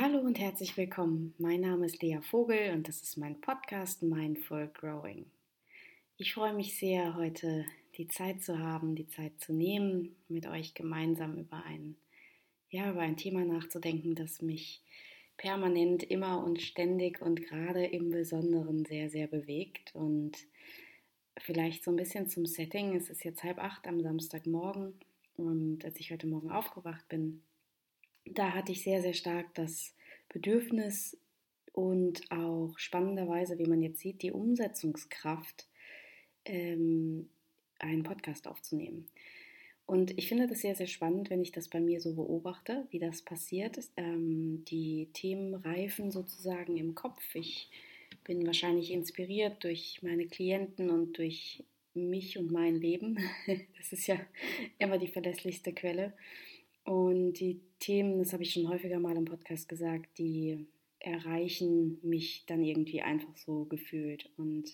Hallo und herzlich willkommen. Mein Name ist Lea Vogel und das ist mein Podcast Mindful Growing. Ich freue mich sehr, heute die Zeit zu haben, die Zeit zu nehmen, mit euch gemeinsam über ein, ja, über ein Thema nachzudenken, das mich permanent, immer und ständig und gerade im Besonderen sehr, sehr bewegt. Und vielleicht so ein bisschen zum Setting. Es ist jetzt halb acht am Samstagmorgen und als ich heute Morgen aufgewacht bin, da hatte ich sehr, sehr stark das Bedürfnis und auch spannenderweise, wie man jetzt sieht, die Umsetzungskraft, ähm, einen Podcast aufzunehmen. Und ich finde das sehr, sehr spannend, wenn ich das bei mir so beobachte, wie das passiert. Ähm, die Themen reifen sozusagen im Kopf. Ich bin wahrscheinlich inspiriert durch meine Klienten und durch mich und mein Leben. Das ist ja immer die verlässlichste Quelle. Und die Themen, das habe ich schon häufiger mal im Podcast gesagt, die erreichen mich dann irgendwie einfach so gefühlt. Und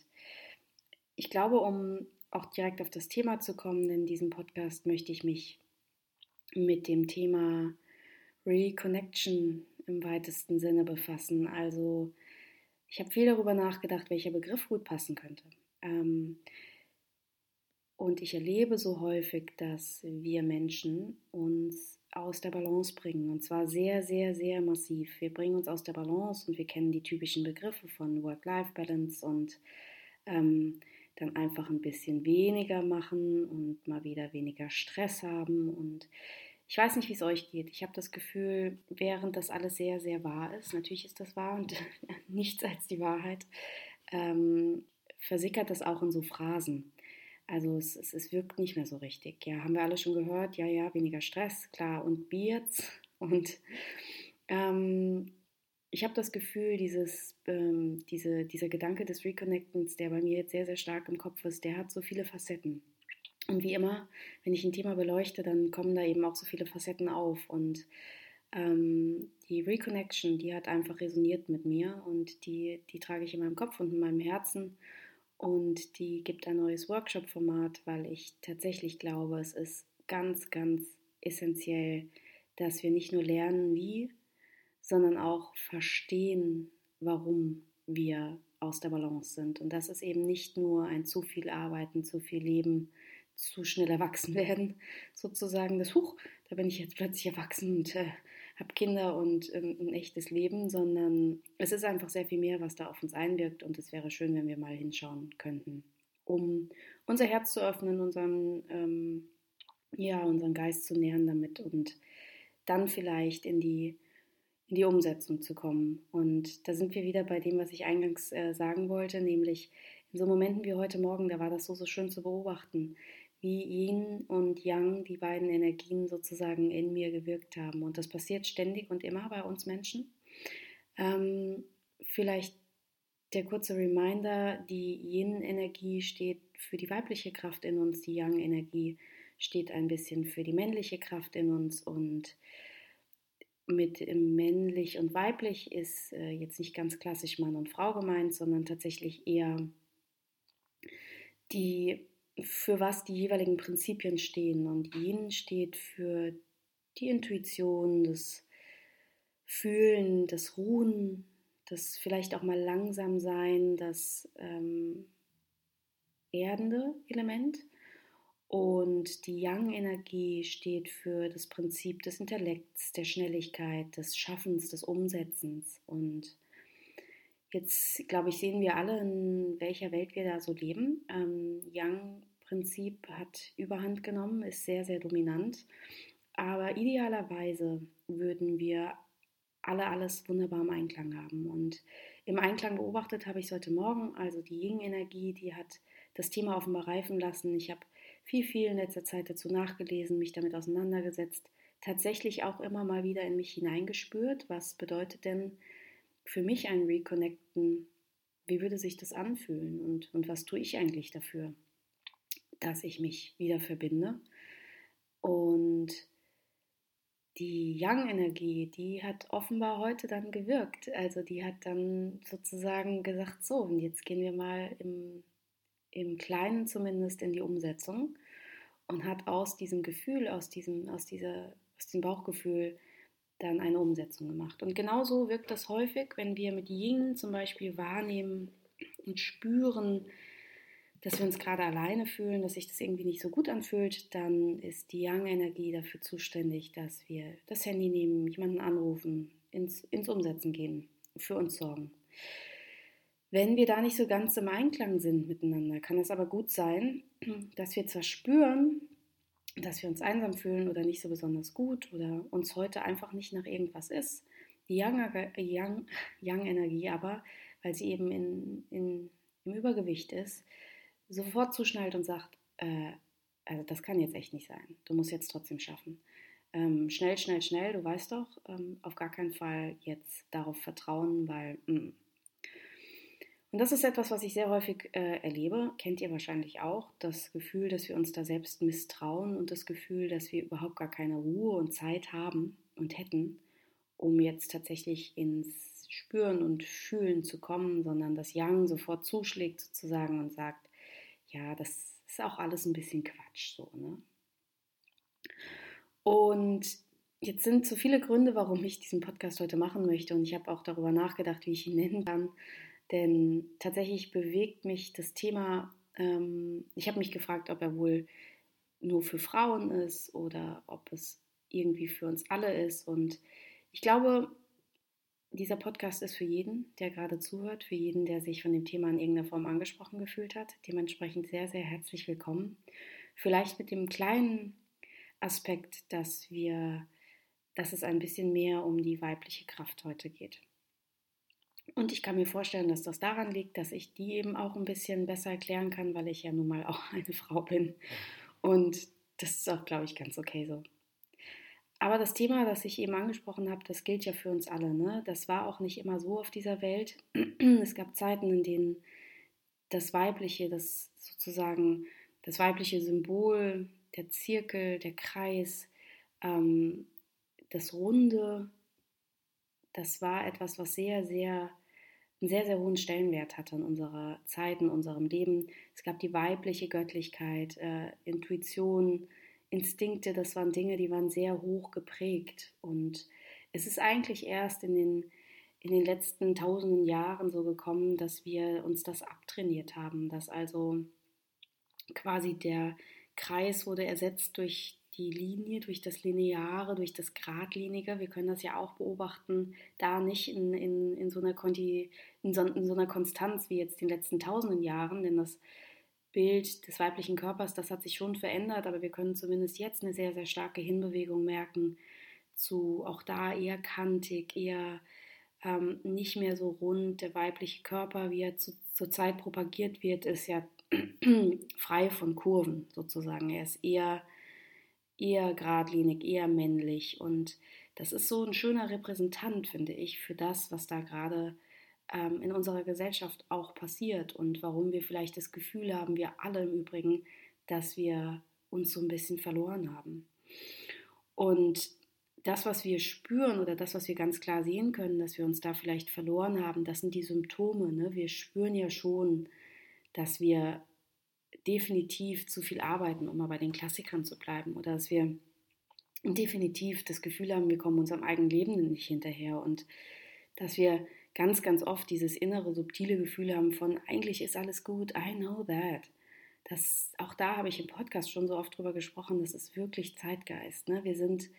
ich glaube, um auch direkt auf das Thema zu kommen, in diesem Podcast möchte ich mich mit dem Thema Reconnection im weitesten Sinne befassen. Also ich habe viel darüber nachgedacht, welcher Begriff gut passen könnte. Ähm, und ich erlebe so häufig, dass wir Menschen uns aus der Balance bringen. Und zwar sehr, sehr, sehr massiv. Wir bringen uns aus der Balance und wir kennen die typischen Begriffe von Work-Life-Balance und ähm, dann einfach ein bisschen weniger machen und mal wieder weniger Stress haben. Und ich weiß nicht, wie es euch geht. Ich habe das Gefühl, während das alles sehr, sehr wahr ist, natürlich ist das wahr und nichts als die Wahrheit, ähm, versickert das auch in so Phrasen. Also es, es, es, wirkt nicht mehr so richtig. Ja, haben wir alle schon gehört, ja, ja, weniger Stress, klar, und jetzt? Und ähm, ich habe das Gefühl, dieses, ähm, diese, dieser Gedanke des Reconnectens, der bei mir jetzt sehr, sehr stark im Kopf ist, der hat so viele Facetten. Und wie immer, wenn ich ein Thema beleuchte, dann kommen da eben auch so viele Facetten auf. Und ähm, die Reconnection, die hat einfach resoniert mit mir und die, die trage ich in meinem Kopf und in meinem Herzen. Und die gibt ein neues Workshop-Format, weil ich tatsächlich glaube, es ist ganz, ganz essentiell, dass wir nicht nur lernen, wie, sondern auch verstehen, warum wir aus der Balance sind. Und das ist eben nicht nur ein zu viel Arbeiten, zu viel Leben, zu schnell erwachsen werden, sozusagen das Huch, da bin ich jetzt plötzlich erwachsen und äh, habe Kinder und ähm, ein echtes Leben, sondern es ist einfach sehr viel mehr, was da auf uns einwirkt und es wäre schön, wenn wir mal hinschauen könnten, um unser Herz zu öffnen, unseren, ähm, ja, unseren Geist zu nähern damit und dann vielleicht in die, in die Umsetzung zu kommen. Und da sind wir wieder bei dem, was ich eingangs äh, sagen wollte, nämlich in so Momenten wie heute Morgen, da war das so, so schön zu beobachten, wie Yin und Yang, die beiden Energien sozusagen in mir gewirkt haben. Und das passiert ständig und immer bei uns Menschen. Ähm, vielleicht der kurze Reminder, die Yin-Energie steht für die weibliche Kraft in uns, die Yang-Energie steht ein bisschen für die männliche Kraft in uns und mit männlich und weiblich ist äh, jetzt nicht ganz klassisch Mann und Frau gemeint, sondern tatsächlich eher die für was die jeweiligen Prinzipien stehen. Und Yin steht für die Intuition, das Fühlen, das Ruhen, das vielleicht auch mal langsam sein, das ähm, erdende Element. Und die Yang-Energie steht für das Prinzip des Intellekts, der Schnelligkeit, des Schaffens, des Umsetzens. Und jetzt, glaube ich, sehen wir alle, in welcher Welt wir da so leben. Ähm, Yang Prinzip hat überhand genommen, ist sehr, sehr dominant. Aber idealerweise würden wir alle alles wunderbar im Einklang haben. Und im Einklang beobachtet habe ich es heute Morgen, also die Yin-Energie, die hat das Thema offenbar reifen lassen. Ich habe viel, viel in letzter Zeit dazu nachgelesen, mich damit auseinandergesetzt, tatsächlich auch immer mal wieder in mich hineingespürt. Was bedeutet denn für mich ein Reconnecten? Wie würde sich das anfühlen und, und was tue ich eigentlich dafür? Dass ich mich wieder verbinde. Und die Yang-Energie, die hat offenbar heute dann gewirkt. Also die hat dann sozusagen gesagt, so, und jetzt gehen wir mal im, im Kleinen zumindest in die Umsetzung und hat aus diesem Gefühl, aus diesem, aus dieser, aus dem Bauchgefühl dann eine Umsetzung gemacht. Und genauso wirkt das häufig, wenn wir mit Yin zum Beispiel wahrnehmen und spüren, dass wir uns gerade alleine fühlen, dass sich das irgendwie nicht so gut anfühlt, dann ist die Yang-Energie dafür zuständig, dass wir das Handy nehmen, jemanden anrufen, ins, ins Umsetzen gehen, für uns sorgen. Wenn wir da nicht so ganz im Einklang sind miteinander, kann es aber gut sein, dass wir zwar spüren, dass wir uns einsam fühlen oder nicht so besonders gut oder uns heute einfach nicht nach irgendwas ist. Die Yang-Energie Yang, Yang aber, weil sie eben in, in, im Übergewicht ist, sofort zuschnallt und sagt, äh, also das kann jetzt echt nicht sein. Du musst jetzt trotzdem schaffen. Ähm, schnell, schnell, schnell, du weißt doch, ähm, auf gar keinen Fall jetzt darauf vertrauen, weil mh, mm, und das ist etwas, was ich sehr häufig äh, erlebe, kennt ihr wahrscheinlich auch, das Gefühl, dass wir uns da selbst misstrauen und das Gefühl, dass wir überhaupt gar keine Ruhe und Zeit haben und hätten, um jetzt tatsächlich ins Spüren und Fühlen zu kommen, sondern das Yang sofort zuschlägt sozusagen und sagt, ja, das ist auch alles ein bisschen Quatsch so, ne? Und jetzt sind so viele Gründe, warum ich diesen Podcast heute machen möchte und ich habe auch darüber nachgedacht, wie ich ihn nennen kann. Denn tatsächlich bewegt mich das Thema, ähm, ich habe mich gefragt, ob er wohl nur für Frauen ist oder ob es irgendwie für uns alle ist. Und ich glaube, dieser Podcast ist für jeden, der gerade zuhört, für jeden, der sich von dem Thema in irgendeiner Form angesprochen gefühlt hat. Dementsprechend sehr, sehr herzlich willkommen. Vielleicht mit dem kleinen Aspekt, dass wir, dass es ein bisschen mehr um die weibliche Kraft heute geht. Und ich kann mir vorstellen, dass das daran liegt, dass ich die eben auch ein bisschen besser erklären kann, weil ich ja nun mal auch eine Frau bin. Und das ist auch, glaube ich, ganz okay so. Aber das Thema, das ich eben angesprochen habe, das gilt ja für uns alle. Ne? Das war auch nicht immer so auf dieser Welt. Es gab Zeiten, in denen das Weibliche, das sozusagen das weibliche Symbol, der Zirkel, der Kreis, ähm, das Runde, das war etwas, was sehr, sehr einen sehr, sehr hohen Stellenwert hatte in unserer Zeit, in unserem Leben. Es gab die weibliche Göttlichkeit, äh, Intuition, Instinkte, das waren Dinge, die waren sehr hoch geprägt. Und es ist eigentlich erst in den, in den letzten tausenden Jahren so gekommen, dass wir uns das abtrainiert haben, dass also quasi der Kreis wurde ersetzt durch die Linie, durch das Lineare, durch das Gradlinige. Wir können das ja auch beobachten, da nicht in, in, in, so, einer Konti, in, so, in so einer Konstanz wie jetzt in den letzten tausenden Jahren, denn das Bild des weiblichen Körpers, das hat sich schon verändert, aber wir können zumindest jetzt eine sehr, sehr starke Hinbewegung merken zu auch da eher kantig, eher ähm, nicht mehr so rund. Der weibliche Körper, wie er zu, zurzeit propagiert wird, ist ja frei von Kurven sozusagen. Er ist eher eher geradlinig, eher männlich. Und das ist so ein schöner Repräsentant, finde ich, für das, was da gerade ähm, in unserer Gesellschaft auch passiert und warum wir vielleicht das Gefühl haben, wir alle im Übrigen, dass wir uns so ein bisschen verloren haben. Und das, was wir spüren oder das, was wir ganz klar sehen können, dass wir uns da vielleicht verloren haben, das sind die Symptome. Ne? Wir spüren ja schon, dass wir definitiv zu viel arbeiten, um mal bei den Klassikern zu bleiben. Oder dass wir definitiv das Gefühl haben, wir kommen unserem eigenen Leben nicht hinterher. Und dass wir ganz, ganz oft dieses innere, subtile Gefühl haben von, eigentlich ist alles gut, I know that. Das, auch da habe ich im Podcast schon so oft drüber gesprochen, das ist wirklich Zeitgeist. Ne? Wir sind,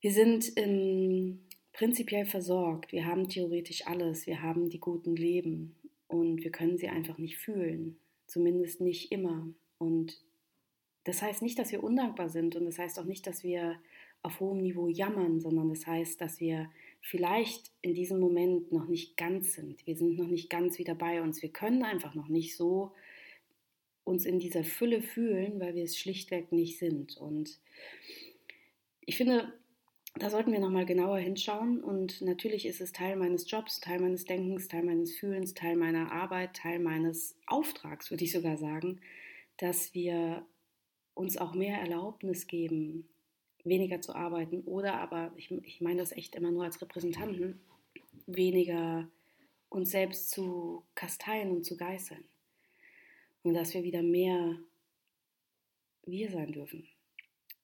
wir sind ähm, prinzipiell versorgt, wir haben theoretisch alles, wir haben die guten Leben und wir können sie einfach nicht fühlen. Zumindest nicht immer. Und das heißt nicht, dass wir undankbar sind und das heißt auch nicht, dass wir auf hohem Niveau jammern, sondern das heißt, dass wir vielleicht in diesem Moment noch nicht ganz sind. Wir sind noch nicht ganz wieder bei uns. Wir können einfach noch nicht so uns in dieser Fülle fühlen, weil wir es schlichtweg nicht sind. Und ich finde, da sollten wir nochmal genauer hinschauen. Und natürlich ist es Teil meines Jobs, Teil meines Denkens, Teil meines Fühlens, Teil meiner Arbeit, Teil meines Auftrags, würde ich sogar sagen, dass wir uns auch mehr Erlaubnis geben, weniger zu arbeiten oder aber, ich, ich meine das echt immer nur als Repräsentanten, weniger uns selbst zu kasteien und zu geißeln. Und dass wir wieder mehr wir sein dürfen.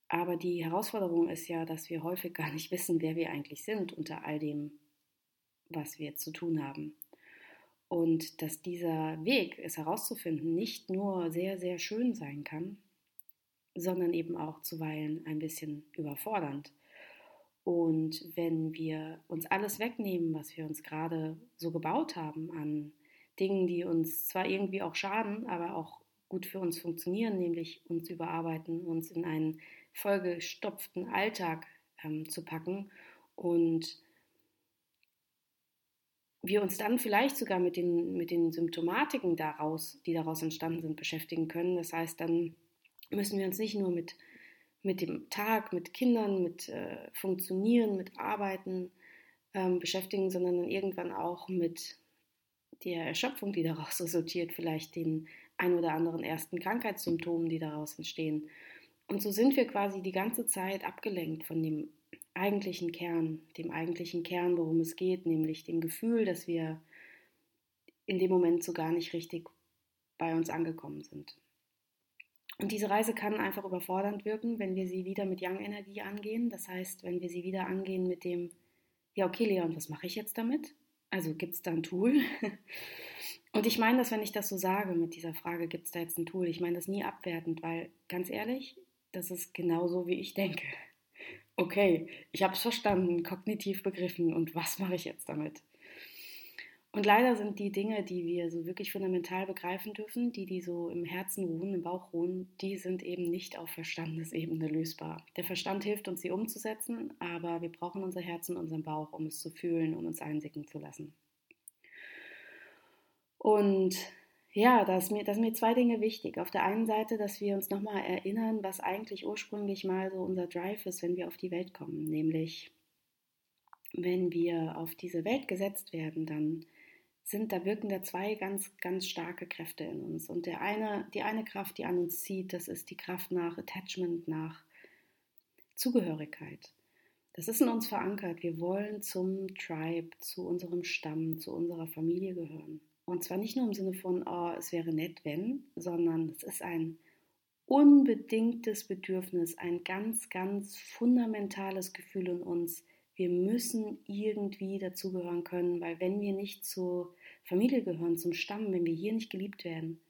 Aber die Herausforderung ist ja, dass wir häufig gar nicht wissen, wer wir eigentlich sind unter all dem, was wir zu tun haben. Und dass dieser Weg, es herauszufinden, nicht nur sehr, sehr schön sein kann, sondern eben auch zuweilen ein bisschen überfordernd. Und wenn wir uns alles wegnehmen, was wir uns gerade so gebaut haben an Dingen, die uns zwar irgendwie auch schaden, aber auch gut für uns funktionieren, nämlich uns überarbeiten, uns in einen vollgestopften Alltag ähm, zu packen und wir uns dann vielleicht sogar mit den, mit den Symptomatiken daraus, die daraus entstanden sind, beschäftigen können. Das heißt, dann müssen wir uns nicht nur mit, mit dem Tag, mit Kindern, mit äh, Funktionieren, mit Arbeiten ähm, beschäftigen, sondern dann irgendwann auch mit der Erschöpfung, die daraus resultiert, vielleicht den ein oder anderen ersten Krankheitssymptomen, die daraus entstehen. Und so sind wir quasi die ganze Zeit abgelenkt von dem eigentlichen Kern, dem eigentlichen Kern, worum es geht, nämlich dem Gefühl, dass wir in dem Moment so gar nicht richtig bei uns angekommen sind. Und diese Reise kann einfach überfordernd wirken, wenn wir sie wieder mit Yang-Energie angehen. Das heißt, wenn wir sie wieder angehen mit dem, ja, okay, Leon, was mache ich jetzt damit? Also gibt es da ein Tool? Und ich meine das, wenn ich das so sage mit dieser Frage, gibt es da jetzt ein Tool? Ich meine das nie abwertend, weil ganz ehrlich, das ist genauso, wie ich denke okay, ich habe es verstanden, kognitiv begriffen und was mache ich jetzt damit? Und leider sind die Dinge, die wir so wirklich fundamental begreifen dürfen, die, die so im Herzen ruhen, im Bauch ruhen, die sind eben nicht auf Verstandesebene lösbar. Der Verstand hilft uns, sie umzusetzen, aber wir brauchen unser Herz und unseren Bauch, um es zu fühlen, um uns einsicken zu lassen. Und ja, da sind mir, mir zwei Dinge wichtig. Auf der einen Seite, dass wir uns nochmal erinnern, was eigentlich ursprünglich mal so unser Drive ist, wenn wir auf die Welt kommen. Nämlich, wenn wir auf diese Welt gesetzt werden, dann sind da wirken da zwei ganz, ganz starke Kräfte in uns. Und der eine, die eine Kraft, die an uns zieht, das ist die Kraft nach Attachment, nach Zugehörigkeit. Das ist in uns verankert. Wir wollen zum Tribe, zu unserem Stamm, zu unserer Familie gehören. Und zwar nicht nur im Sinne von, oh, es wäre nett, wenn, sondern es ist ein unbedingtes Bedürfnis, ein ganz, ganz fundamentales Gefühl in uns. Wir müssen irgendwie dazugehören können, weil wenn wir nicht zur Familie gehören, zum Stamm, wenn wir hier nicht geliebt werden,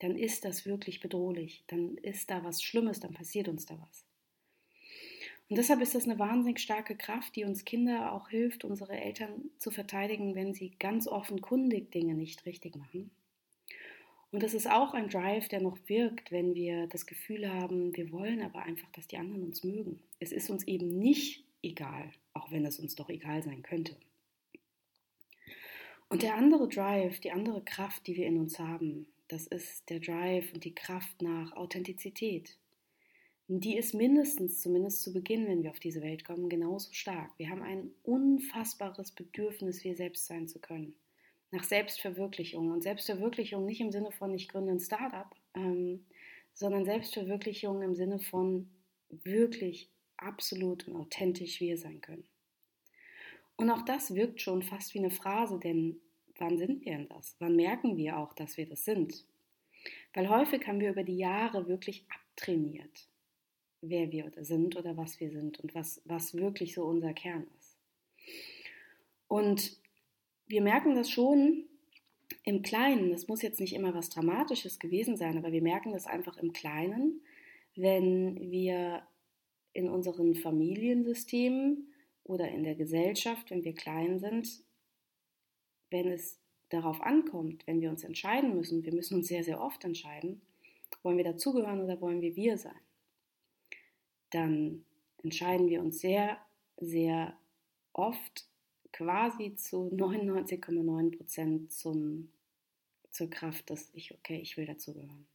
dann ist das wirklich bedrohlich, dann ist da was Schlimmes, dann passiert uns da was. Und deshalb ist das eine wahnsinnig starke Kraft, die uns Kinder auch hilft, unsere Eltern zu verteidigen, wenn sie ganz offenkundig Dinge nicht richtig machen. Und das ist auch ein Drive, der noch wirkt, wenn wir das Gefühl haben, wir wollen aber einfach, dass die anderen uns mögen. Es ist uns eben nicht egal, auch wenn es uns doch egal sein könnte. Und der andere Drive, die andere Kraft, die wir in uns haben, das ist der Drive und die Kraft nach Authentizität, die ist mindestens, zumindest zu Beginn, wenn wir auf diese Welt kommen, genauso stark. Wir haben ein unfassbares Bedürfnis, wir selbst sein zu können. Nach Selbstverwirklichung. Und Selbstverwirklichung nicht im Sinne von, ich gründe ein Startup, ähm, sondern Selbstverwirklichung im Sinne von wirklich absolut und authentisch wir sein können. Und auch das wirkt schon fast wie eine Phrase, denn wann sind wir denn das? Wann merken wir auch, dass wir das sind? Weil häufig haben wir über die Jahre wirklich abtrainiert wer wir sind oder was wir sind und was, was wirklich so unser Kern ist. Und wir merken das schon im Kleinen, das muss jetzt nicht immer was Dramatisches gewesen sein, aber wir merken das einfach im Kleinen, wenn wir in unseren Familiensystemen oder in der Gesellschaft, wenn wir klein sind, wenn es darauf ankommt, wenn wir uns entscheiden müssen, wir müssen uns sehr, sehr oft entscheiden, wollen wir dazugehören oder wollen wir wir sein? dann entscheiden wir uns sehr, sehr oft quasi zu 99,9 Prozent zur Kraft, dass ich, okay, ich will dazugehören.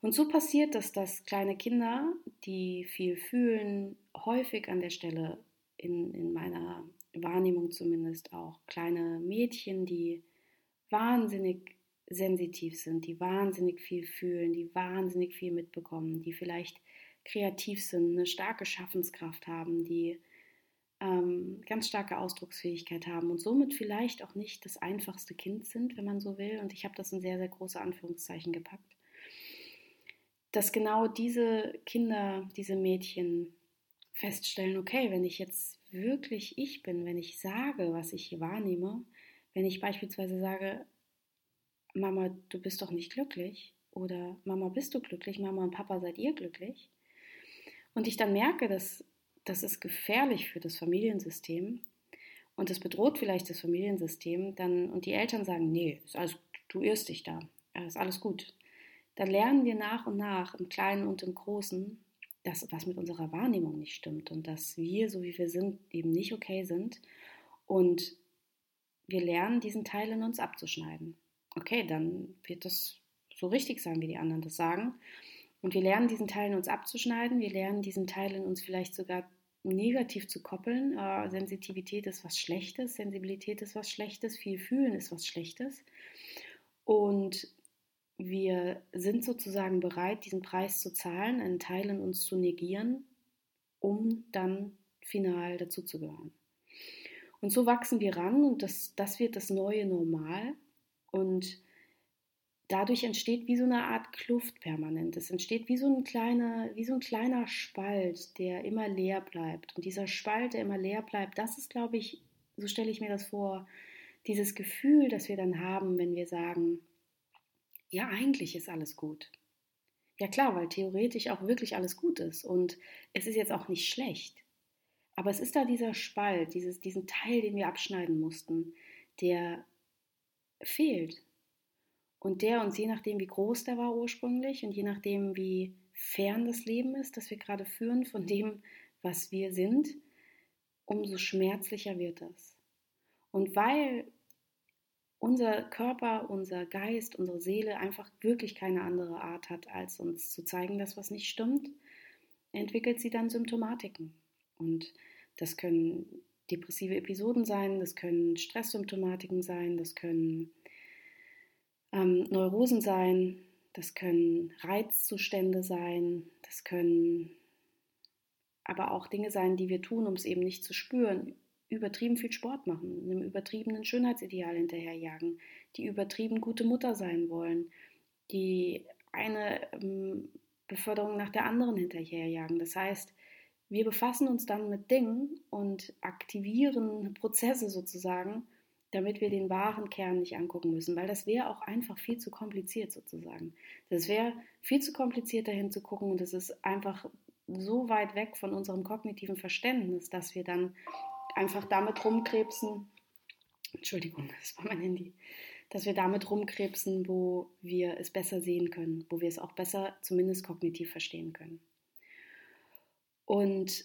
Und so passiert es, dass kleine Kinder, die viel fühlen, häufig an der Stelle, in, in meiner Wahrnehmung zumindest auch, kleine Mädchen, die wahnsinnig sensitiv sind, die wahnsinnig viel fühlen, die wahnsinnig viel mitbekommen, die vielleicht kreativ sind, eine starke Schaffenskraft haben, die ähm, ganz starke Ausdrucksfähigkeit haben und somit vielleicht auch nicht das einfachste Kind sind, wenn man so will. Und ich habe das in sehr, sehr große Anführungszeichen gepackt. dass genau diese Kinder, diese Mädchen feststellen, okay, wenn ich jetzt wirklich ich bin, wenn ich sage, was ich hier wahrnehme, wenn ich beispielsweise sage, Mama, du bist doch nicht glücklich oder Mama, bist du glücklich, Mama und Papa, seid ihr glücklich? Und ich dann merke, dass das ist gefährlich für das Familiensystem und das bedroht vielleicht das Familiensystem, dann und die Eltern sagen, nee, ist alles, du irrst dich da, ist alles gut. Dann lernen wir nach und nach im Kleinen und im Großen, dass was mit unserer Wahrnehmung nicht stimmt und dass wir, so wie wir sind, eben nicht okay sind. Und wir lernen, diesen Teil in uns abzuschneiden. Okay, dann wird das so richtig sein, wie die anderen das sagen. Und wir lernen, diesen Teil in uns abzuschneiden. Wir lernen, diesen Teil in uns vielleicht sogar negativ zu koppeln. Äh, Sensitivität ist was Schlechtes, Sensibilität ist was Schlechtes, viel Fühlen ist was Schlechtes. Und wir sind sozusagen bereit, diesen Preis zu zahlen, einen Teil in uns zu negieren, um dann final dazuzugehören. Und so wachsen wir ran und das, das wird das neue Normal. Und dadurch entsteht wie so eine Art Kluft permanent. Es entsteht wie so ein kleiner, wie so ein kleiner Spalt, der immer leer bleibt. Und dieser Spalt, der immer leer bleibt, das ist, glaube ich, so stelle ich mir das vor, dieses Gefühl, das wir dann haben, wenn wir sagen, ja, eigentlich ist alles gut. Ja klar, weil theoretisch auch wirklich alles gut ist und es ist jetzt auch nicht schlecht. Aber es ist da dieser Spalt, dieses, diesen Teil, den wir abschneiden mussten, der fehlt. Und der uns, je nachdem, wie groß der war ursprünglich und je nachdem, wie fern das Leben ist, das wir gerade führen von dem, was wir sind, umso schmerzlicher wird das. Und weil unser Körper, unser Geist, unsere Seele einfach wirklich keine andere Art hat, als uns zu zeigen, dass was nicht stimmt, entwickelt sie dann Symptomatiken. Und das können depressive Episoden sein, das können Stresssymptomatiken sein, das können ähm, Neurosen sein, das können Reizzustände sein, das können aber auch Dinge sein, die wir tun, um es eben nicht zu spüren, übertrieben viel Sport machen, einem übertriebenen Schönheitsideal hinterherjagen, die übertrieben gute Mutter sein wollen, die eine ähm, Beförderung nach der anderen hinterherjagen. Das heißt, wir befassen uns dann mit Dingen und aktivieren Prozesse sozusagen, damit wir den wahren Kern nicht angucken müssen, weil das wäre auch einfach viel zu kompliziert sozusagen. Das wäre viel zu kompliziert dahin zu gucken und es ist einfach so weit weg von unserem kognitiven Verständnis, dass wir dann einfach damit rumkrebsen, Entschuldigung, das war mein Handy, dass wir damit rumkrebsen, wo wir es besser sehen können, wo wir es auch besser zumindest kognitiv verstehen können. Und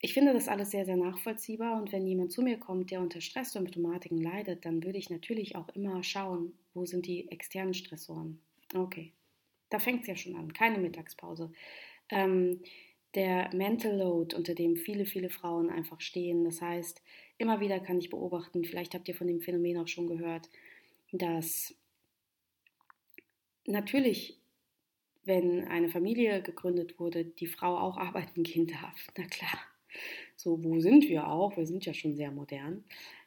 ich finde das alles sehr, sehr nachvollziehbar und wenn jemand zu mir kommt, der unter Stresssymptomatiken leidet, dann würde ich natürlich auch immer schauen, wo sind die externen Stressoren. Okay, da fängt es ja schon an, keine Mittagspause. Ähm, der Mental Load, unter dem viele, viele Frauen einfach stehen. Das heißt, immer wieder kann ich beobachten, vielleicht habt ihr von dem Phänomen auch schon gehört, dass natürlich, wenn eine Familie gegründet wurde, die Frau auch arbeiten gehen darf. Na klar. So, wo sind wir auch? Wir sind ja schon sehr modern.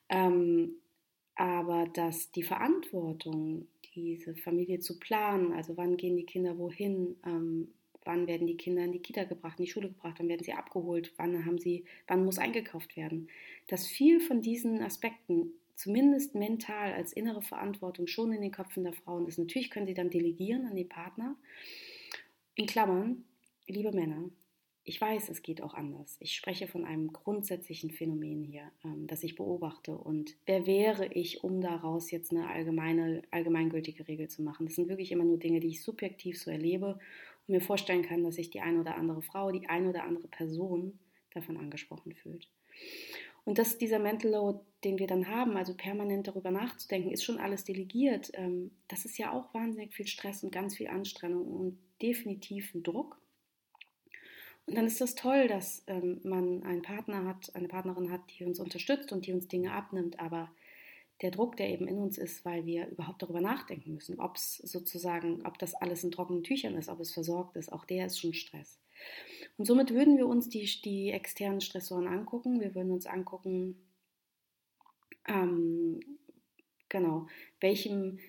Ähm, aber dass die Verantwortung, diese Familie zu planen, also wann gehen die Kinder wohin, ähm, wann werden die Kinder in die Kita gebracht, in die Schule gebracht, wann werden sie abgeholt, wann haben sie, wann muss eingekauft werden. Dass viel von diesen Aspekten zumindest mental als innere Verantwortung schon in den Köpfen der Frauen ist. Natürlich können sie dann delegieren an den Partner. In Klammern, liebe Männer, ich weiß, es geht auch anders. Ich spreche von einem grundsätzlichen Phänomen hier, ähm, das ich beobachte. Und wer wäre ich, um daraus jetzt eine allgemeine, allgemeingültige Regel zu machen? Das sind wirklich immer nur Dinge, die ich subjektiv so erlebe und mir vorstellen kann, dass sich die eine oder andere Frau, die eine oder andere Person davon angesprochen fühlt. Und dass dieser Mental Load, den wir dann haben, also permanent darüber nachzudenken, ist schon alles delegiert. Ähm, das ist ja auch wahnsinnig viel Stress und ganz viel Anstrengung und definitiv ein Druck. Und dann ist das toll, dass ähm, man einen Partner hat, eine Partnerin hat, die uns unterstützt und die uns Dinge abnimmt, aber der Druck, der eben in uns ist, weil wir überhaupt darüber nachdenken müssen, ob es sozusagen, ob das alles in trockenen Tüchern ist, ob es versorgt ist, auch der ist schon Stress. Und somit würden wir uns die, die externen Stressoren angucken. Wir würden uns angucken, ähm, genau, welchem,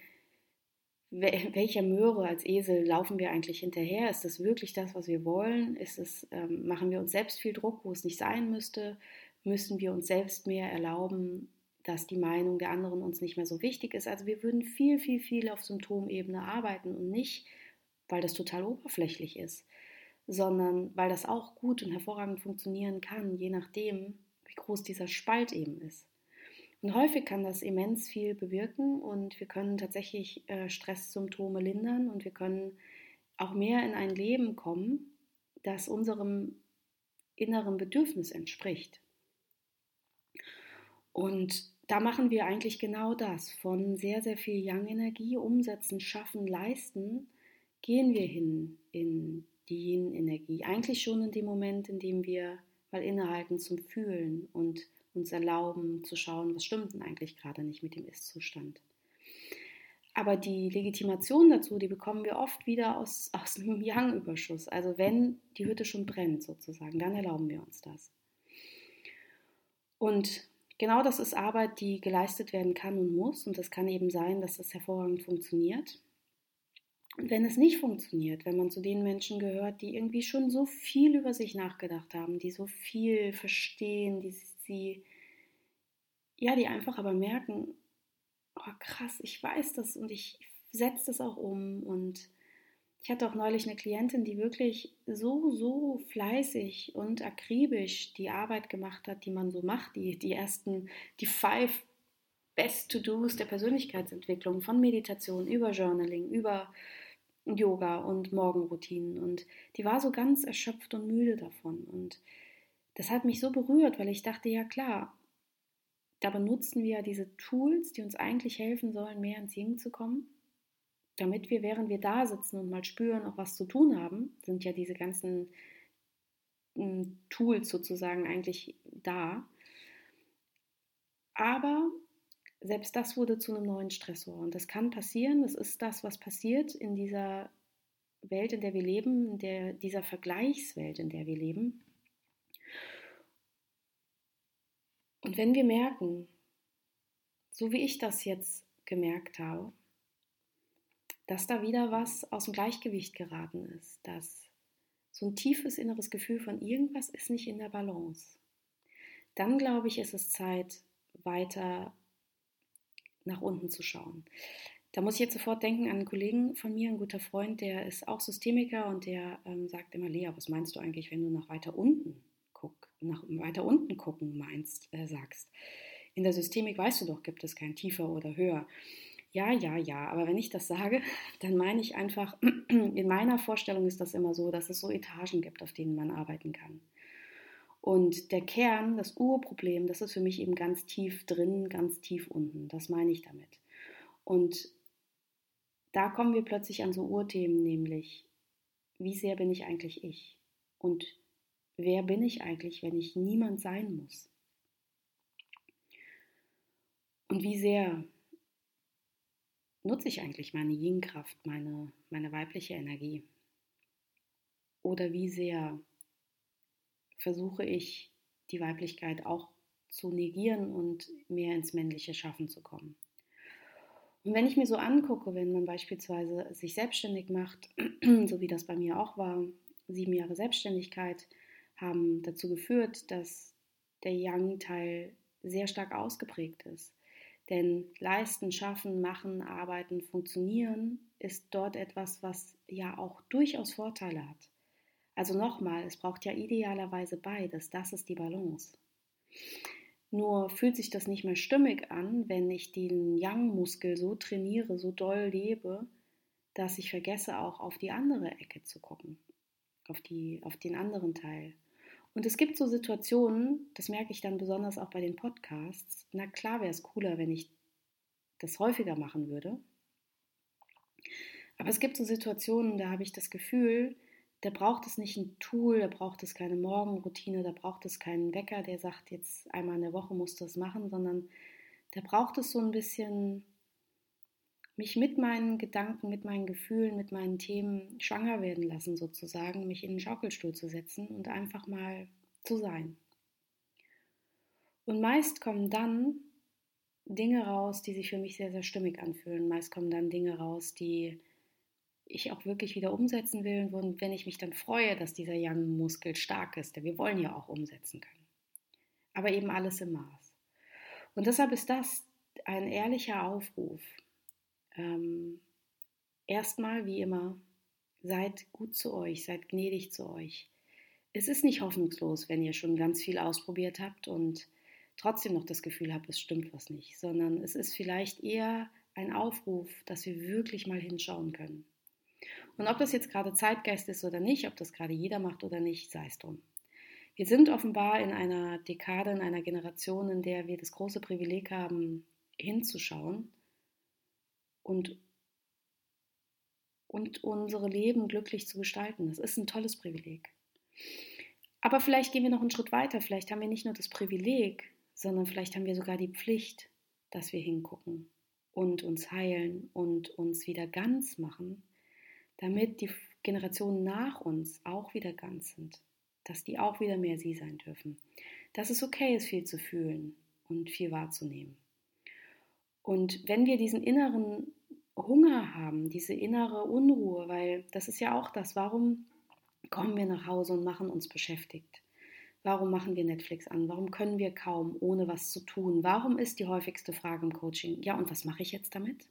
welcher Möhre als Esel laufen wir eigentlich hinterher? Ist das wirklich das, was wir wollen? Ist es, ähm, machen wir uns selbst viel Druck, wo es nicht sein müsste? Müssen wir uns selbst mehr erlauben, dass die Meinung der anderen uns nicht mehr so wichtig ist? Also wir würden viel, viel, viel auf Symptomebene arbeiten und nicht, weil das total oberflächlich ist, sondern weil das auch gut und hervorragend funktionieren kann, je nachdem, wie groß dieser Spalt eben ist. Und häufig kann das immens viel bewirken und wir können tatsächlich äh, Stresssymptome lindern und wir können auch mehr in ein Leben kommen, das unserem inneren Bedürfnis entspricht. Und da machen wir eigentlich genau das. Von sehr, sehr viel Yang-Energie, Umsetzen, Schaffen, Leisten, gehen wir hin in die Yin-Energie. Eigentlich schon in dem Moment, in dem wir mal innehalten zum Fühlen und uns erlauben zu schauen, was stimmt denn eigentlich gerade nicht mit dem Ist-Zustand. Aber die Legitimation dazu, die bekommen wir oft wieder aus, aus einem Yang-Überschuss. Also wenn die Hütte schon brennt sozusagen, dann erlauben wir uns das. Und genau das ist Arbeit, die geleistet werden kann und muss. Und das kann eben sein, dass das hervorragend funktioniert. Und wenn es nicht funktioniert, wenn man zu den Menschen gehört, die irgendwie schon so viel über sich nachgedacht haben, die so viel verstehen, die sie, ja, die einfach aber merken, oh krass, ich weiß das und ich setze das auch um. Und ich hatte auch neulich eine Klientin, die wirklich so, so fleißig und akribisch die Arbeit gemacht hat, die man so macht, die, die ersten, die five Best To-Dos der Persönlichkeitsentwicklung, von Meditation über Journaling, über Yoga und Morgenroutinen. Und die war so ganz erschöpft und müde davon. Und das hat mich so berührt, weil ich dachte, ja klar, da benutzen wir diese Tools, die uns eigentlich helfen sollen, mehr ins Yin zu kommen, damit wir, während wir da sitzen und mal spüren, auch was zu tun haben, sind ja diese ganzen hm, Tools sozusagen eigentlich da. Aber selbst das wurde zu einem neuen Stressor. Und das kann passieren, das ist das, was passiert in dieser Welt, in der wir leben, in der, dieser Vergleichswelt, in der wir leben. Und wenn wir merken, so wie ich das jetzt gemerkt habe, dass da wieder was aus dem Gleichgewicht geraten ist, dass so ein tiefes inneres Gefühl von irgendwas ist nicht in der Balance, dann glaube ich, ist es Zeit, weiter nach unten zu schauen. Da muss ich jetzt sofort denken an einen Kollegen von mir, ein guter Freund, der ist auch Systemiker und der ähm, sagt immer, Lea, was meinst du eigentlich, wenn du nach weiter unten guck, nach weiter unten gucken meinst, äh, sagst. In der Systemik weißt du doch, gibt es kein tiefer oder höher. Ja, ja, ja, aber wenn ich das sage, dann meine ich einfach, in meiner Vorstellung ist das immer so, dass es so Etagen gibt, auf denen man arbeiten kann. Und der Kern, das Urproblem, das ist für mich eben ganz tief drin, ganz tief unten. Das meine ich damit. Und da kommen wir plötzlich an so Urthemen, nämlich, wie sehr bin ich eigentlich ich? Und Wer bin ich eigentlich, wenn ich niemand sein muss? Und wie sehr nutze ich eigentlich meine Yin-Kraft, meine, meine weibliche Energie? Oder wie sehr versuche ich, die Weiblichkeit auch zu negieren und mehr ins männliche Schaffen zu kommen? Und wenn ich mir so angucke, wenn man beispielsweise sich selbstständig macht, so wie das bei mir auch war, sieben Jahre Selbstständigkeit, haben dazu geführt, dass der Yang-Teil sehr stark ausgeprägt ist. Denn leisten, schaffen, machen, arbeiten, funktionieren ist dort etwas, was ja auch durchaus Vorteile hat. Also nochmal, es braucht ja idealerweise beides, das ist die Balance. Nur fühlt sich das nicht mehr stimmig an, wenn ich den Yang-Muskel so trainiere, so doll lebe, dass ich vergesse, auch auf die andere Ecke zu gucken, auf, die, auf den anderen Teil. Und es gibt so Situationen, das merke ich dann besonders auch bei den Podcasts. Na klar wäre es cooler, wenn ich das häufiger machen würde. Aber es gibt so Situationen, da habe ich das Gefühl, da braucht es nicht ein Tool, da braucht es keine Morgenroutine, da braucht es keinen Wecker, der sagt, jetzt einmal in der Woche musst du das machen, sondern da braucht es so ein bisschen mich mit meinen Gedanken, mit meinen Gefühlen, mit meinen Themen schwanger werden lassen, sozusagen, mich in den Schaukelstuhl zu setzen und einfach mal zu sein. Und meist kommen dann Dinge raus, die sich für mich sehr, sehr stimmig anfühlen. Meist kommen dann Dinge raus, die ich auch wirklich wieder umsetzen will. Und wenn ich mich dann freue, dass dieser Young-Muskel stark ist, denn wir wollen ja auch umsetzen können. Aber eben alles im Maß. Und deshalb ist das ein ehrlicher Aufruf. Ähm, erstmal, wie immer, seid gut zu euch, seid gnädig zu euch. Es ist nicht hoffnungslos, wenn ihr schon ganz viel ausprobiert habt und trotzdem noch das Gefühl habt, es stimmt was nicht, sondern es ist vielleicht eher ein Aufruf, dass wir wirklich mal hinschauen können. Und ob das jetzt gerade Zeitgeist ist oder nicht, ob das gerade jeder macht oder nicht, sei es drum. Wir sind offenbar in einer Dekade, in einer Generation, in der wir das große Privileg haben, hinzuschauen und, und unsere Leben glücklich zu gestalten. Das ist ein tolles Privileg. Aber vielleicht gehen wir noch einen Schritt weiter. Vielleicht haben wir nicht nur das Privileg, sondern vielleicht haben wir sogar die Pflicht, dass wir hingucken und uns heilen und uns wieder ganz machen, damit die Generationen nach uns auch wieder ganz sind, dass die auch wieder mehr sie sein dürfen, dass es okay ist, viel zu fühlen und viel wahrzunehmen. Und wenn wir diesen inneren Hunger haben, diese innere Unruhe, weil das ist ja auch das, warum kommen wir nach Hause und machen uns beschäftigt? Warum machen wir Netflix an? Warum können wir kaum ohne was zu tun? Warum ist die häufigste Frage im Coaching, ja, und was mache ich jetzt damit?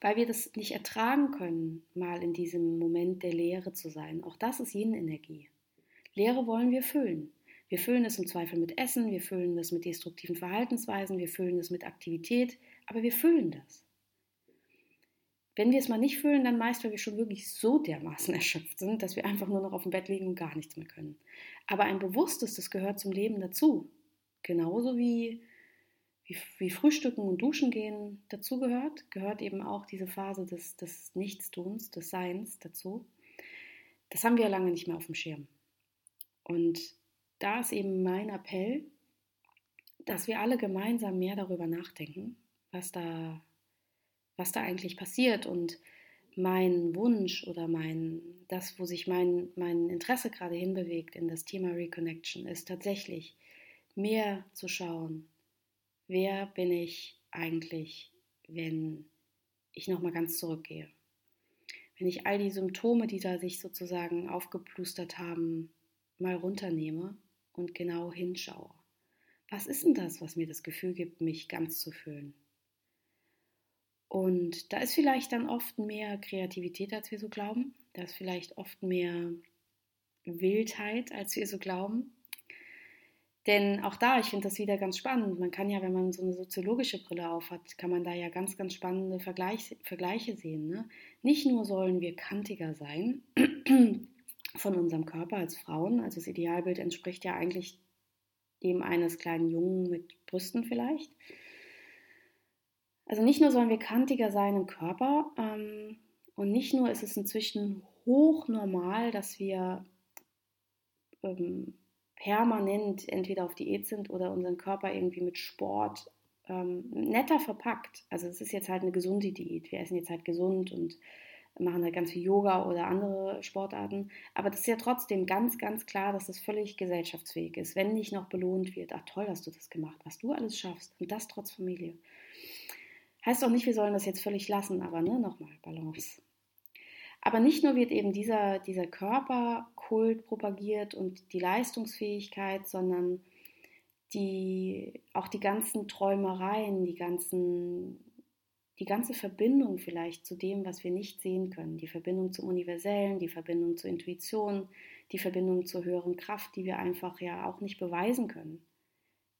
Weil wir das nicht ertragen können, mal in diesem Moment der Leere zu sein. Auch das ist Yin-Energie. Leere wollen wir füllen. Wir füllen es im Zweifel mit Essen, wir füllen es mit destruktiven Verhaltensweisen, wir füllen es mit Aktivität, aber wir füllen das. Wenn wir es mal nicht füllen, dann meist, weil wir schon wirklich so dermaßen erschöpft sind, dass wir einfach nur noch auf dem Bett liegen und gar nichts mehr können. Aber ein bewusstes, das gehört zum Leben dazu. Genauso wie, wie, wie Frühstücken und Duschen gehen dazu gehört, gehört eben auch diese Phase des, des Nichtstuns, des Seins dazu. Das haben wir lange nicht mehr auf dem Schirm. Und da ist eben mein Appell, dass wir alle gemeinsam mehr darüber nachdenken, was da, was da eigentlich passiert und mein Wunsch oder mein, das, wo sich mein, mein Interesse gerade hinbewegt in das Thema Reconnection, ist tatsächlich mehr zu schauen, wer bin ich eigentlich, wenn ich nochmal ganz zurückgehe. Wenn ich all die Symptome, die da sich sozusagen aufgeplustert haben, mal runternehme und genau hinschaue. Was ist denn das, was mir das Gefühl gibt, mich ganz zu fühlen? Und da ist vielleicht dann oft mehr Kreativität, als wir so glauben. Da ist vielleicht oft mehr Wildheit, als wir so glauben. Denn auch da, ich finde das wieder ganz spannend. Man kann ja, wenn man so eine soziologische Brille aufhat, kann man da ja ganz, ganz spannende Vergleiche, Vergleiche sehen. Ne? Nicht nur sollen wir kantiger sein von unserem Körper als Frauen, also das Idealbild entspricht ja eigentlich dem eines kleinen Jungen mit Brüsten vielleicht. Also nicht nur sollen wir kantiger sein im Körper ähm, und nicht nur ist es inzwischen hochnormal, dass wir ähm, permanent entweder auf Diät sind oder unseren Körper irgendwie mit Sport ähm, netter verpackt. Also es ist jetzt halt eine gesunde Diät. Wir essen jetzt halt gesund und machen halt ganz viel Yoga oder andere Sportarten. Aber das ist ja trotzdem ganz, ganz klar, dass das völlig gesellschaftsfähig ist, wenn nicht noch belohnt wird. Ach toll, hast du das gemacht, was du alles schaffst. Und das trotz Familie. Heißt auch nicht, wir sollen das jetzt völlig lassen, aber ne, nochmal Balance. Aber nicht nur wird eben dieser, dieser Körperkult propagiert und die Leistungsfähigkeit, sondern die, auch die ganzen Träumereien, die ganzen die ganze Verbindung vielleicht zu dem, was wir nicht sehen können, die Verbindung zum Universellen, die Verbindung zur Intuition, die Verbindung zur höheren Kraft, die wir einfach ja auch nicht beweisen können.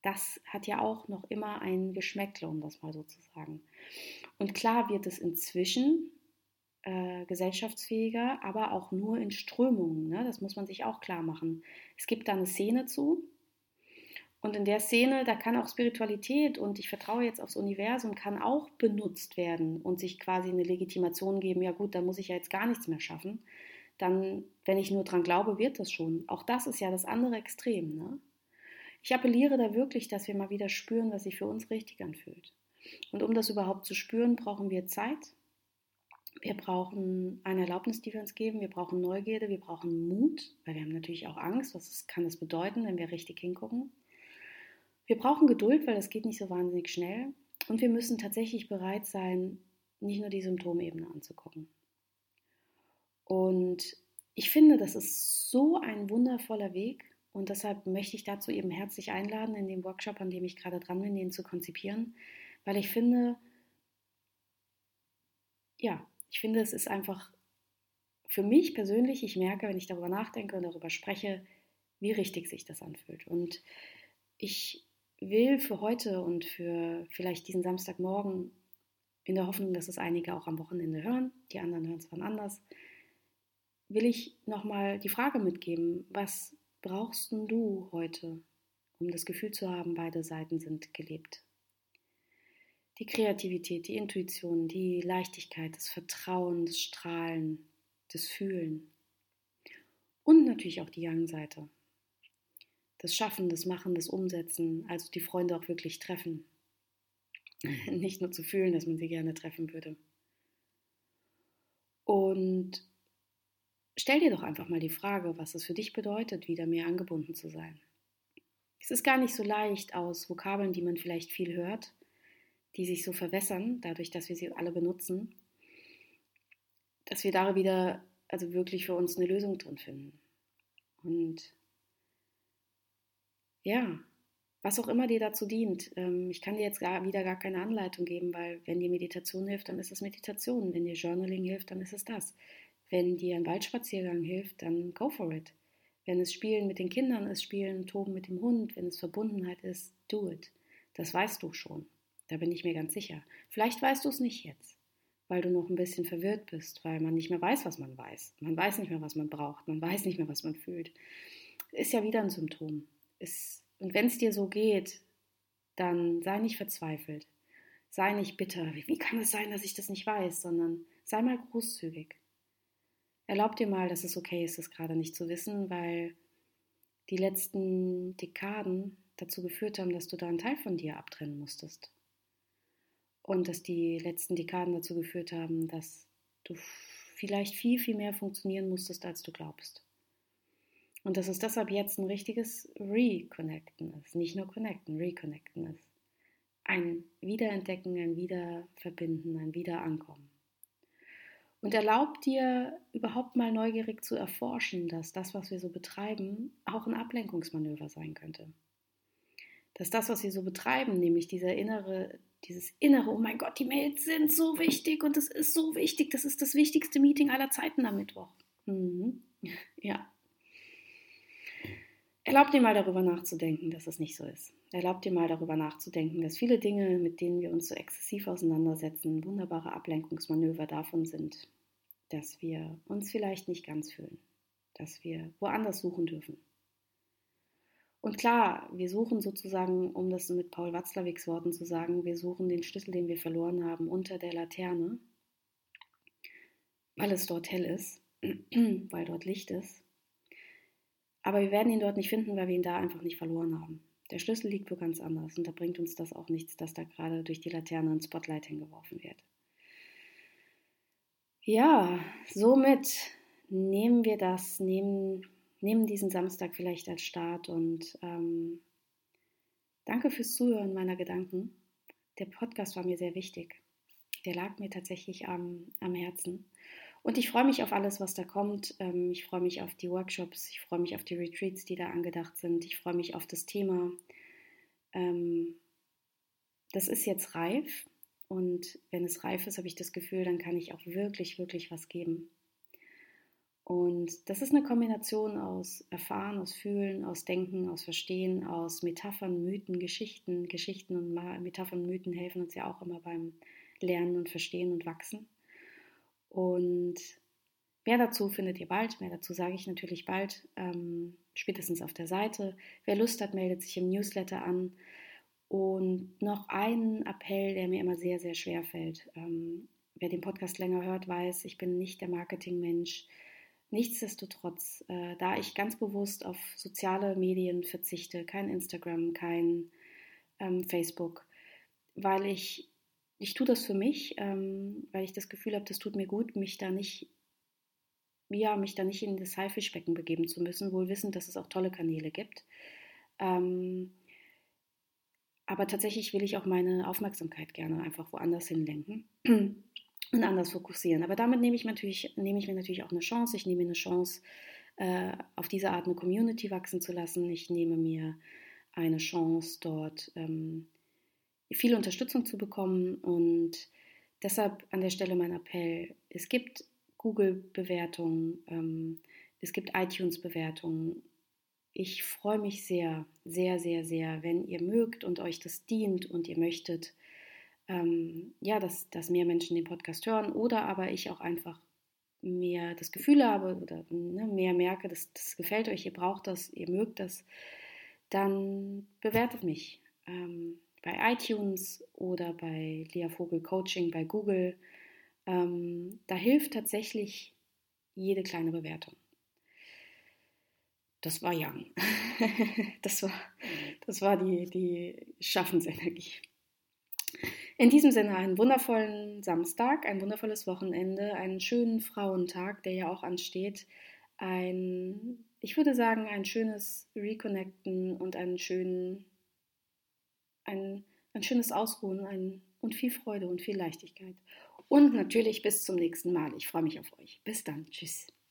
Das hat ja auch noch immer ein Geschmäckle, um das mal so zu sagen. Und klar wird es inzwischen äh, gesellschaftsfähiger, aber auch nur in Strömungen. Ne? Das muss man sich auch klar machen. Es gibt da eine Szene zu, und in der Szene, da kann auch Spiritualität und ich vertraue jetzt aufs Universum, kann auch benutzt werden und sich quasi eine Legitimation geben, ja gut, dann muss ich ja jetzt gar nichts mehr schaffen. Dann, wenn ich nur dran glaube, wird das schon. Auch das ist ja das andere Extrem. Ne? Ich appelliere da wirklich, dass wir mal wieder spüren, was sich für uns richtig anfühlt. Und um das überhaupt zu spüren, brauchen wir Zeit. Wir brauchen eine Erlaubnis, die wir uns geben. Wir brauchen Neugierde. Wir brauchen Mut, weil wir haben natürlich auch Angst. Was kann das bedeuten, wenn wir richtig hingucken? Wir brauchen Geduld, weil das geht nicht so wahnsinnig schnell. Und wir müssen tatsächlich bereit sein, nicht nur die Symptomebene anzugucken. Und ich finde, das ist so ein wundervoller Weg. Und deshalb möchte ich dazu eben herzlich einladen, in dem Workshop, an dem ich gerade dran bin, den zu konzipieren. Weil ich finde, ja, ich finde, es ist einfach für mich persönlich, ich merke, wenn ich darüber nachdenke und darüber spreche, wie richtig sich das anfühlt. Und ich will für heute und für vielleicht diesen Samstagmorgen, in der Hoffnung, dass es einige auch am Wochenende hören, die anderen hören es wann anders, will ich nochmal die Frage mitgeben, was brauchst du heute, um das Gefühl zu haben, beide Seiten sind gelebt? Die Kreativität, die Intuition, die Leichtigkeit, das Vertrauen, das Strahlen, das Fühlen. Und natürlich auch die Yang-Seite. Das Schaffen, das Machen, das Umsetzen, also die Freunde auch wirklich treffen. Nicht nur zu fühlen, dass man sie gerne treffen würde. Und stell dir doch einfach mal die Frage, was es für dich bedeutet, wieder mehr angebunden zu sein. Es ist gar nicht so leicht aus Vokabeln, die man vielleicht viel hört, die sich so verwässern, dadurch, dass wir sie alle benutzen, dass wir da wieder also wirklich für uns eine Lösung drin finden. Und ja, was auch immer dir dazu dient. Ähm, ich kann dir jetzt gar, wieder gar keine Anleitung geben, weil wenn dir Meditation hilft, dann ist es Meditation. Wenn dir Journaling hilft, dann ist es das. Wenn dir ein Waldspaziergang hilft, dann go for it. Wenn es Spielen mit den Kindern ist, Spielen, Toben mit dem Hund, wenn es Verbundenheit ist, do it. Das weißt du schon. Da bin ich mir ganz sicher. Vielleicht weißt du es nicht jetzt weil du noch ein bisschen verwirrt bist, weil man nicht mehr weiß, was man weiß. Man weiß nicht mehr, was man braucht. Man weiß nicht mehr, was man fühlt. Ist ja wieder ein Symptom. Ist, und wenn es dir so geht, dann sei nicht verzweifelt. Sei nicht bitter. Wie kann es sein, dass ich das nicht weiß? Sondern sei mal großzügig. Erlaub dir mal, dass es okay ist, es gerade nicht zu wissen, weil die letzten Dekaden dazu geführt haben, dass du da einen Teil von dir abtrennen musstest und dass die letzten Dekaden dazu geführt haben, dass du vielleicht viel, viel mehr funktionieren musstest, als du glaubst. Und dass es deshalb jetzt ein richtiges Reconnecten ist. Nicht nur Connecten, Reconnecten ist. Ein Wiederentdecken, ein Wiederverbinden, ein Wiederankommen. Und erlaubt dir überhaupt mal neugierig zu erforschen, dass das, was wir so betreiben, auch ein Ablenkungsmanöver sein könnte. Dass das, was wir so betreiben, nämlich dieser innere dieses innere, oh mein Gott, die Mails sind so wichtig und es ist so wichtig, das ist das wichtigste Meeting aller Zeiten am Mittwoch. Mhm. Ja. Erlaubt dir mal darüber nachzudenken, dass es nicht so ist. Erlaubt dir mal darüber nachzudenken, dass viele Dinge, mit denen wir uns so exzessiv auseinandersetzen, wunderbare Ablenkungsmanöver davon sind, dass wir uns vielleicht nicht ganz fühlen, dass wir woanders suchen dürfen, und klar, wir suchen sozusagen, um das mit Paul Watzlawicks Worten zu sagen, wir suchen den Schlüssel, den wir verloren haben, unter der Laterne, weil es dort hell ist, weil dort Licht ist. Aber wir werden ihn dort nicht finden, weil wir ihn da einfach nicht verloren haben. Der Schlüssel liegt wo ganz anders und da bringt uns das auch nichts, dass da gerade durch die Laterne ein Spotlight hingeworfen wird. Ja, somit nehmen wir das, nehmen nehmen diesen Samstag vielleicht als Start und ähm, danke fürs Zuhören meiner Gedanken. Der Podcast war mir sehr wichtig. Der lag mir tatsächlich am, am Herzen. Und ich freue mich auf alles, was da kommt. Ähm, ich freue mich auf die Workshops, ich freue mich auf die Retreats, die da angedacht sind. Ich freue mich auf das Thema. Ähm, das ist jetzt reif. Und wenn es reif ist, habe ich das Gefühl, dann kann ich auch wirklich, wirklich was geben. Und das ist eine Kombination aus Erfahren, aus Fühlen, aus Denken, aus Verstehen, aus Metaphern, Mythen, Geschichten. Geschichten und Metaphern, Mythen helfen uns ja auch immer beim Lernen und Verstehen und Wachsen. Und mehr dazu findet ihr bald, mehr dazu sage ich natürlich bald, ähm, spätestens auf der Seite. Wer Lust hat, meldet sich im Newsletter an. Und noch ein Appell, der mir immer sehr, sehr schwer fällt. Ähm, wer den Podcast länger hört, weiß, ich bin nicht der Marketingmensch. Nichtsdestotrotz, äh, da ich ganz bewusst auf soziale Medien verzichte, kein Instagram, kein ähm, Facebook, weil ich, ich tue das für mich, ähm, weil ich das Gefühl habe, das tut mir gut, mich da nicht, ja, mich da nicht in das Haifischbecken begeben zu müssen, wohl wissend, dass es auch tolle Kanäle gibt. Ähm, aber tatsächlich will ich auch meine Aufmerksamkeit gerne einfach woanders hinlenken und anders fokussieren. Aber damit nehme ich, natürlich, nehme ich mir natürlich auch eine Chance. Ich nehme mir eine Chance, äh, auf diese Art eine Community wachsen zu lassen. Ich nehme mir eine Chance, dort ähm, viel Unterstützung zu bekommen. Und deshalb an der Stelle mein Appell, es gibt Google-Bewertungen, ähm, es gibt iTunes-Bewertungen. Ich freue mich sehr, sehr, sehr, sehr, wenn ihr mögt und euch das dient und ihr möchtet, ähm, ja, dass, dass mehr Menschen den Podcast hören oder aber ich auch einfach mehr das Gefühl habe oder ne, mehr merke, dass das gefällt euch, ihr braucht das, ihr mögt das, dann bewertet mich ähm, bei iTunes oder bei Lea Vogel Coaching bei Google. Ähm, da hilft tatsächlich jede kleine Bewertung. Das war Young. das war, das war die, die Schaffensenergie. In diesem Sinne einen wundervollen Samstag, ein wundervolles Wochenende, einen schönen Frauentag, der ja auch ansteht. Ein, ich würde sagen, ein schönes Reconnecten und einen schönen, ein, ein schönes Ausruhen ein, und viel Freude und viel Leichtigkeit. Und natürlich bis zum nächsten Mal. Ich freue mich auf euch. Bis dann. Tschüss.